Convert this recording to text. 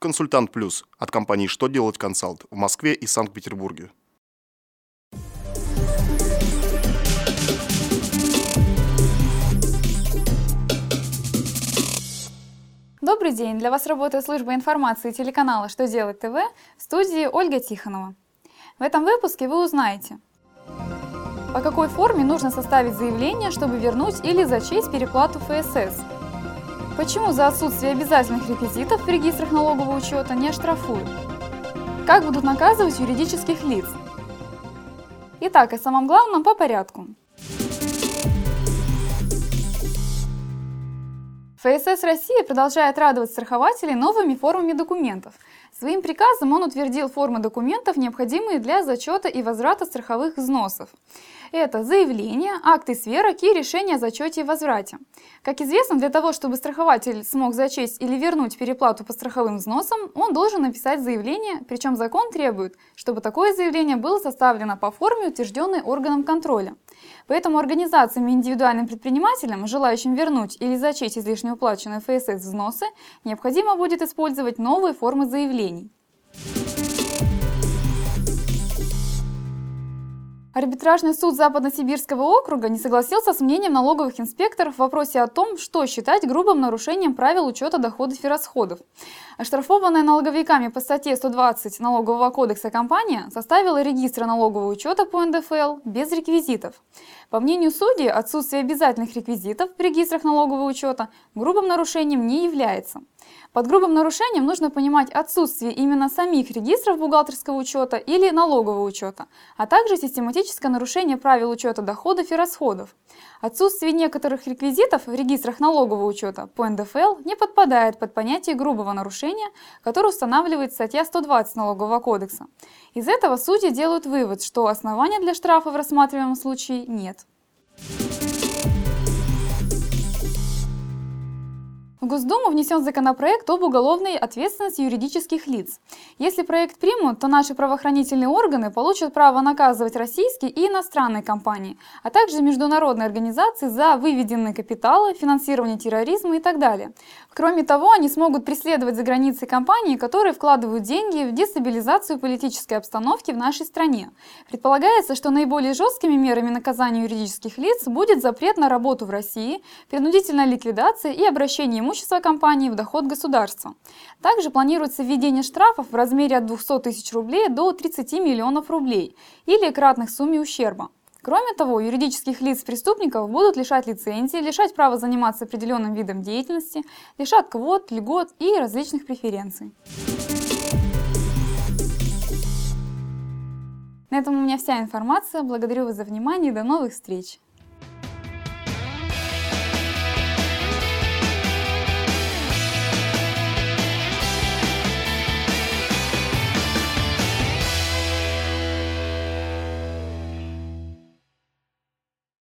Консультант Плюс от компании «Что делать консалт» в Москве и Санкт-Петербурге. Добрый день! Для вас работает служба информации телеканала «Что делать ТВ» в студии Ольга Тихонова. В этом выпуске вы узнаете, по какой форме нужно составить заявление, чтобы вернуть или зачесть переплату ФСС – Почему за отсутствие обязательных реквизитов в регистрах налогового учета не оштрафуют? Как будут наказывать юридических лиц? Итак, о самом главном по порядку. ФСС России продолжает радовать страхователей новыми формами документов. Своим приказом он утвердил формы документов, необходимые для зачета и возврата страховых взносов. Это заявление, акты сверок и решение о зачете и возврате. Как известно, для того, чтобы страхователь смог зачесть или вернуть переплату по страховым взносам, он должен написать заявление, причем закон требует, чтобы такое заявление было составлено по форме, утвержденной органом контроля. Поэтому организациям и индивидуальным предпринимателям, желающим вернуть или зачесть излишне уплаченные ФСС взносы, необходимо будет использовать новые формы заявлений. Арбитражный суд Западно-Сибирского округа не согласился с мнением налоговых инспекторов в вопросе о том, что считать грубым нарушением правил учета доходов и расходов. Оштрафованная налоговиками по статье 120 Налогового кодекса компания составила регистр налогового учета по НДФЛ без реквизитов. По мнению судьи, отсутствие обязательных реквизитов в регистрах налогового учета грубым нарушением не является. Под грубым нарушением нужно понимать отсутствие именно самих регистров бухгалтерского учета или налогового учета, а также систематическое нарушение правил учета доходов и расходов. Отсутствие некоторых реквизитов в регистрах налогового учета по НДФЛ не подпадает под понятие грубого нарушения, которое устанавливает статья 120 Налогового кодекса. Из этого судьи делают вывод, что основания для штрафа в рассматриваемом случае нет. Госдуму внесен законопроект об уголовной ответственности юридических лиц. Если проект примут, то наши правоохранительные органы получат право наказывать российские и иностранные компании, а также международные организации за выведенные капиталы, финансирование терроризма и так далее. Кроме того, они смогут преследовать за границей компании, которые вкладывают деньги в дестабилизацию политической обстановки в нашей стране. Предполагается, что наиболее жесткими мерами наказания юридических лиц будет запрет на работу в России, принудительная ликвидация и обращение имущества компании в доход государства. Также планируется введение штрафов в размере от 200 тысяч рублей до 30 миллионов рублей или кратных сумме ущерба. Кроме того, юридических лиц преступников будут лишать лицензии, лишать права заниматься определенным видом деятельности, лишат квот, льгот и различных преференций. На этом у меня вся информация. Благодарю вас за внимание и до новых встреч!